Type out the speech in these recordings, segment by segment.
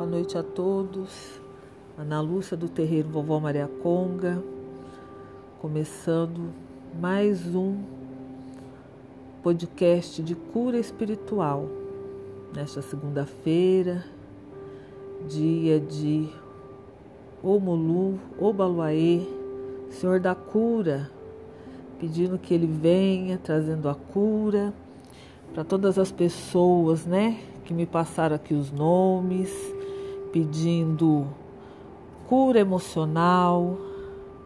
Boa noite a todos. Ana Lúcia do Terreiro Vovó Maria Conga, começando mais um podcast de cura espiritual. Nesta segunda-feira, dia de Omulu, Obaluaê, Senhor da cura, pedindo que ele venha trazendo a cura para todas as pessoas, né, que me passaram aqui os nomes, pedindo cura emocional,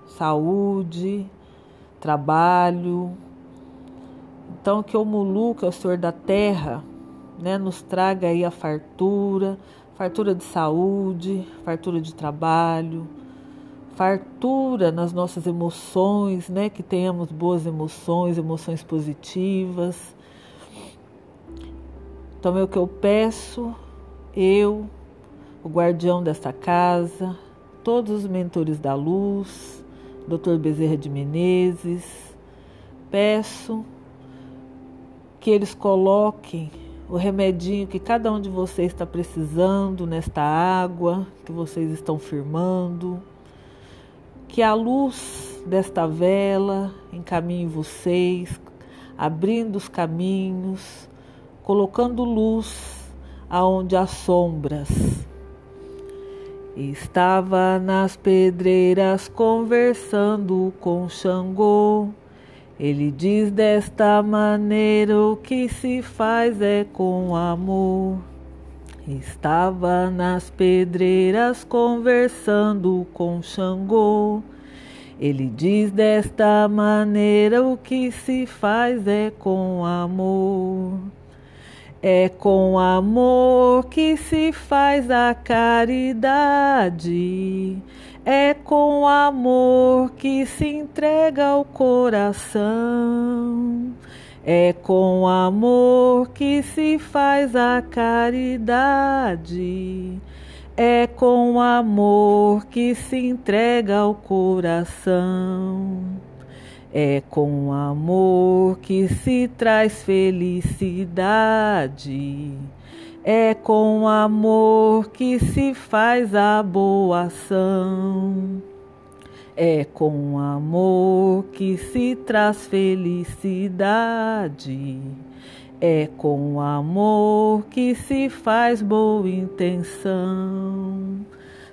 saúde, trabalho. Então que o Mulu, que é o Senhor da Terra, né, nos traga aí a fartura, fartura de saúde, fartura de trabalho, fartura nas nossas emoções, né, que tenhamos boas emoções, emoções positivas. Então é o que eu peço, eu, o guardião desta casa, todos os mentores da luz, Dr. Bezerra de Menezes, peço que eles coloquem o remedinho que cada um de vocês está precisando nesta água que vocês estão firmando, que a luz desta vela encaminhe vocês, abrindo os caminhos, colocando luz aonde há sombras. Estava nas pedreiras conversando com Xangô. Ele diz desta maneira: o que se faz é com amor. Estava nas pedreiras conversando com Xangô. Ele diz desta maneira: o que se faz é com amor. É com amor que se faz a caridade. É com amor que se entrega o coração. É com amor que se faz a caridade. É com amor que se entrega o coração. É com amor que se traz felicidade. É com amor que se faz a boa ação. É com amor que se traz felicidade. É com amor que se faz boa intenção.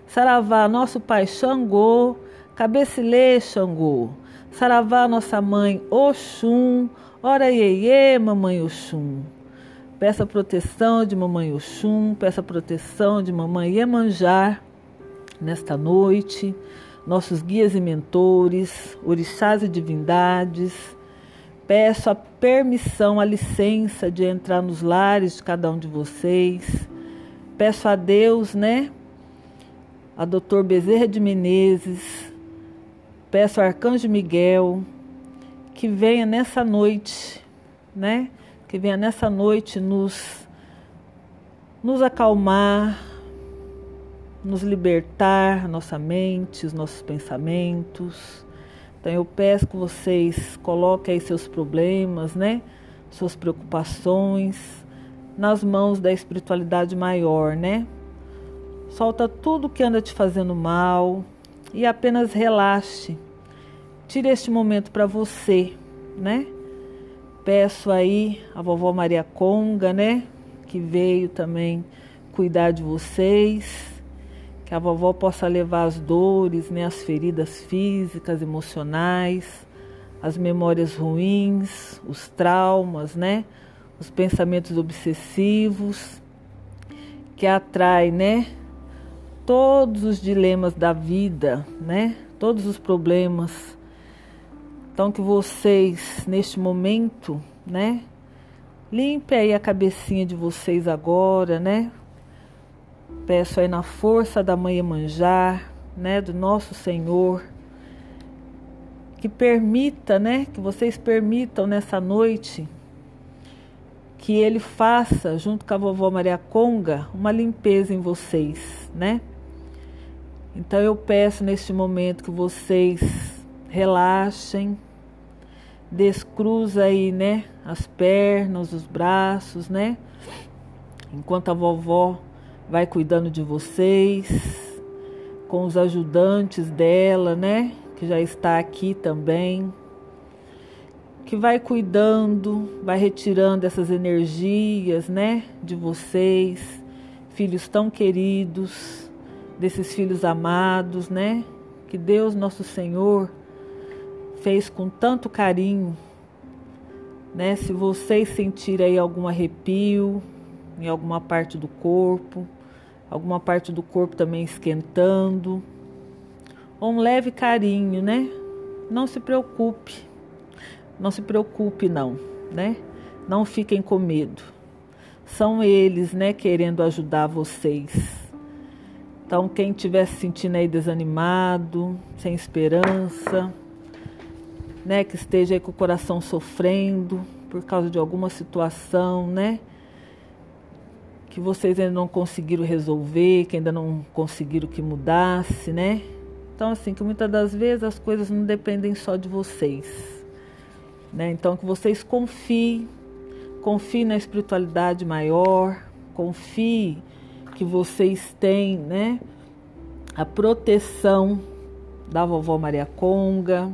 Saravá, nosso Pai Xangô, cabecilê Xangô. Saravá, nossa mãe Oxum, ora iê, mamãe Oxum. Peça proteção de mamãe Oxum, peça proteção de mamãe Iemanjar nesta noite, nossos guias e mentores, orixás e divindades. Peço a permissão, a licença de entrar nos lares de cada um de vocês. Peço a Deus, né? A doutor Bezerra de Menezes, Peço ao Arcanjo Miguel que venha nessa noite, né? Que venha nessa noite nos nos acalmar, nos libertar nossa mente, os nossos pensamentos. Então eu peço que vocês coloquem aí seus problemas, né? Suas preocupações nas mãos da espiritualidade maior, né? Solta tudo que anda te fazendo mal, e apenas relaxe. Tire este momento para você, né? Peço aí a vovó Maria Conga, né? Que veio também cuidar de vocês. Que a vovó possa levar as dores, né? As feridas físicas, emocionais, as memórias ruins, os traumas, né? Os pensamentos obsessivos que atrai, né? Todos os dilemas da vida, né? Todos os problemas. Então que vocês neste momento, né? Limpe aí a cabecinha de vocês agora, né? Peço aí na força da Mãe Manjar, né, do nosso Senhor, que permita, né, que vocês permitam nessa noite que ele faça, junto com a vovó Maria Conga, uma limpeza em vocês, né? Então eu peço neste momento que vocês relaxem, descruza aí, né, as pernas, os braços, né? Enquanto a vovó vai cuidando de vocês, com os ajudantes dela, né? Que já está aqui também. Que vai cuidando, vai retirando essas energias, né? De vocês, filhos tão queridos, desses filhos amados, né? Que Deus, nosso Senhor, fez com tanto carinho, né? Se vocês sentirem aí algum arrepio em alguma parte do corpo, alguma parte do corpo também esquentando. Um leve carinho, né? Não se preocupe. Não se preocupe não, né? Não fiquem com medo. São eles, né, querendo ajudar vocês. Então, quem estiver se sentindo aí desanimado, sem esperança, né, que esteja aí com o coração sofrendo por causa de alguma situação, né? que vocês ainda não conseguiram resolver, que ainda não conseguiram que mudasse, né? Então, assim, que muitas das vezes as coisas não dependem só de vocês, né? Então, que vocês confiem, confiem na espiritualidade maior, confiem que vocês têm, né? A proteção da vovó Maria Conga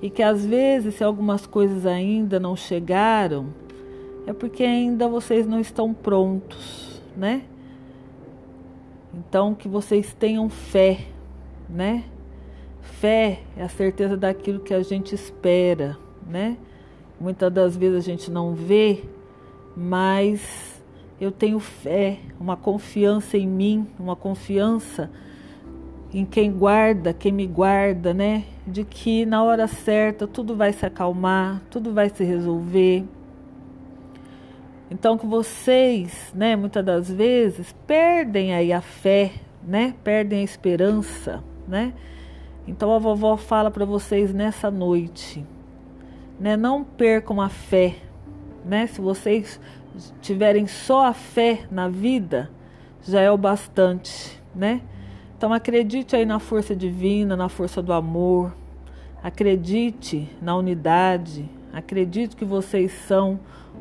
e que às vezes, se algumas coisas ainda não chegaram, é porque ainda vocês não estão prontos, né? Então que vocês tenham fé, né? Fé é a certeza daquilo que a gente espera, né? Muitas das vezes a gente não vê, mas eu tenho fé, uma confiança em mim, uma confiança em quem guarda, quem me guarda, né? De que na hora certa tudo vai se acalmar, tudo vai se resolver. Então que vocês, né, muitas das vezes perdem aí a fé, né? Perdem a esperança, né? Então a vovó fala para vocês nessa noite, né? Não percam a fé, né? Se vocês tiverem só a fé na vida, já é o bastante, né? Então acredite aí na força divina, na força do amor. Acredite na unidade. Acredite que vocês são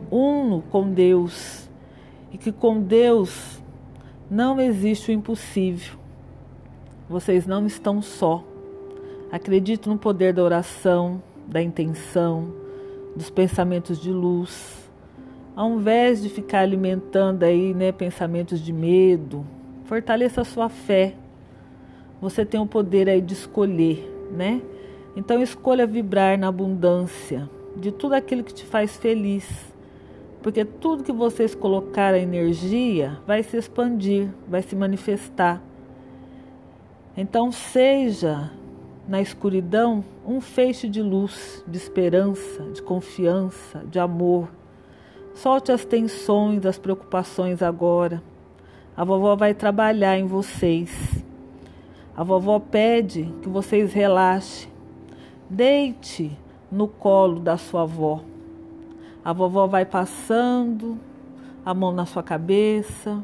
uno com Deus e que com Deus não existe o impossível. Vocês não estão só. Acredito no poder da oração, da intenção, dos pensamentos de luz. Ao invés de ficar alimentando aí, né, pensamentos de medo, fortaleça a sua fé. Você tem o poder aí de escolher, né? Então escolha vibrar na abundância de tudo aquilo que te faz feliz porque tudo que vocês colocar a energia vai se expandir, vai se manifestar. Então seja na escuridão um feixe de luz, de esperança, de confiança, de amor. Solte as tensões, as preocupações agora. A vovó vai trabalhar em vocês. A vovó pede que vocês relaxem. Deite no colo da sua avó. A vovó vai passando a mão na sua cabeça,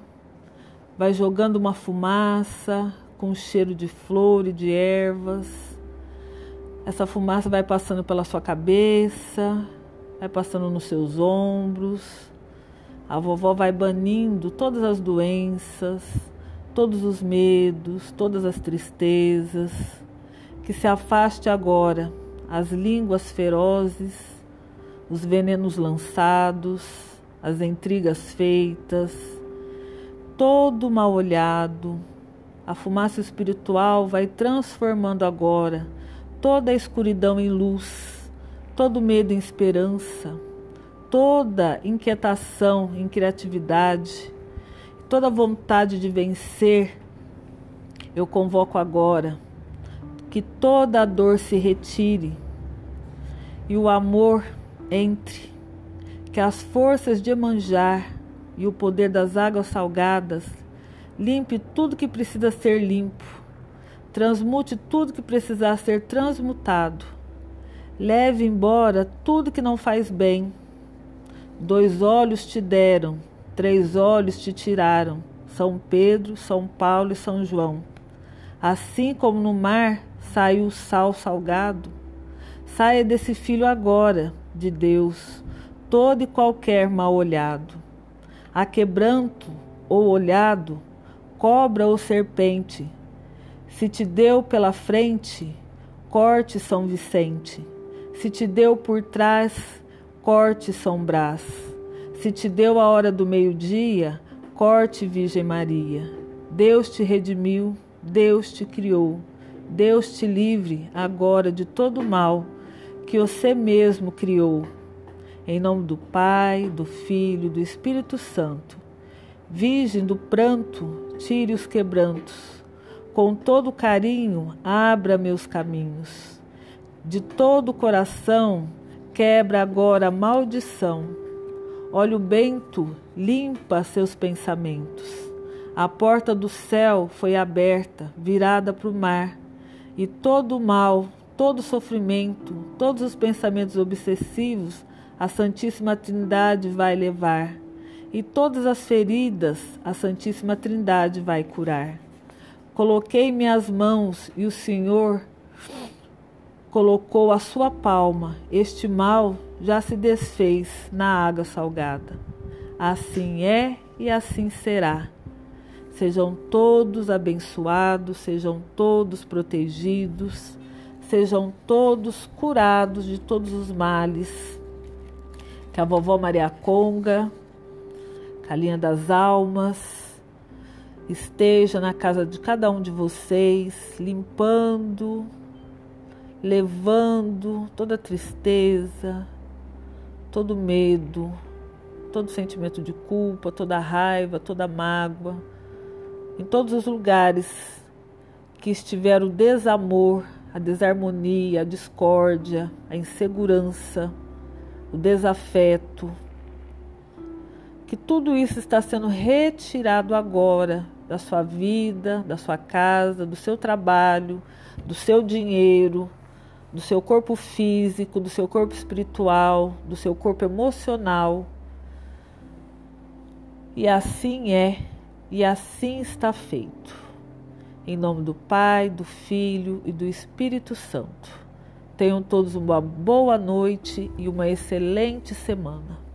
vai jogando uma fumaça com cheiro de flor e de ervas. Essa fumaça vai passando pela sua cabeça, vai passando nos seus ombros. A vovó vai banindo todas as doenças, todos os medos, todas as tristezas. Que se afaste agora as línguas ferozes os venenos lançados, as intrigas feitas, todo mal olhado. A fumaça espiritual vai transformando agora toda a escuridão em luz, todo medo em esperança, toda inquietação em criatividade, toda vontade de vencer. Eu convoco agora que toda a dor se retire e o amor entre, que as forças de manjar e o poder das águas salgadas limpe tudo que precisa ser limpo, transmute tudo que precisar ser transmutado, leve embora tudo que não faz bem. Dois olhos te deram, três olhos te tiraram, São Pedro, São Paulo e São João. Assim como no mar saiu o sal salgado, saia desse filho agora de Deus todo e qualquer mal olhado. A quebranto ou olhado, cobra ou serpente. Se te deu pela frente, corte São Vicente. Se te deu por trás, corte São Brás. Se te deu a hora do meio-dia, corte Virgem Maria. Deus te redimiu, Deus te criou. Deus te livre agora de todo mal que você mesmo criou. Em nome do Pai, do Filho do Espírito Santo. Virgem do pranto, tire os quebrantos. Com todo carinho, abra meus caminhos. De todo o coração, quebra agora a maldição. Olha o bento, limpa seus pensamentos. A porta do céu foi aberta, virada para o mar e todo o mal, todo o sofrimento, todos os pensamentos obsessivos, a Santíssima Trindade vai levar. E todas as feridas, a Santíssima Trindade vai curar. Coloquei minhas mãos e o Senhor colocou a sua palma. Este mal já se desfez na água salgada. Assim é e assim será. Sejam todos abençoados, sejam todos protegidos, sejam todos curados de todos os males. Que a vovó Maria Conga, Calinha das Almas, esteja na casa de cada um de vocês, limpando, levando toda tristeza, todo medo, todo sentimento de culpa, toda raiva, toda mágoa em todos os lugares que estiver o desamor, a desarmonia, a discórdia, a insegurança, o desafeto, que tudo isso está sendo retirado agora da sua vida, da sua casa, do seu trabalho, do seu dinheiro, do seu corpo físico, do seu corpo espiritual, do seu corpo emocional. E assim é e assim está feito. Em nome do Pai, do Filho e do Espírito Santo. Tenham todos uma boa noite e uma excelente semana.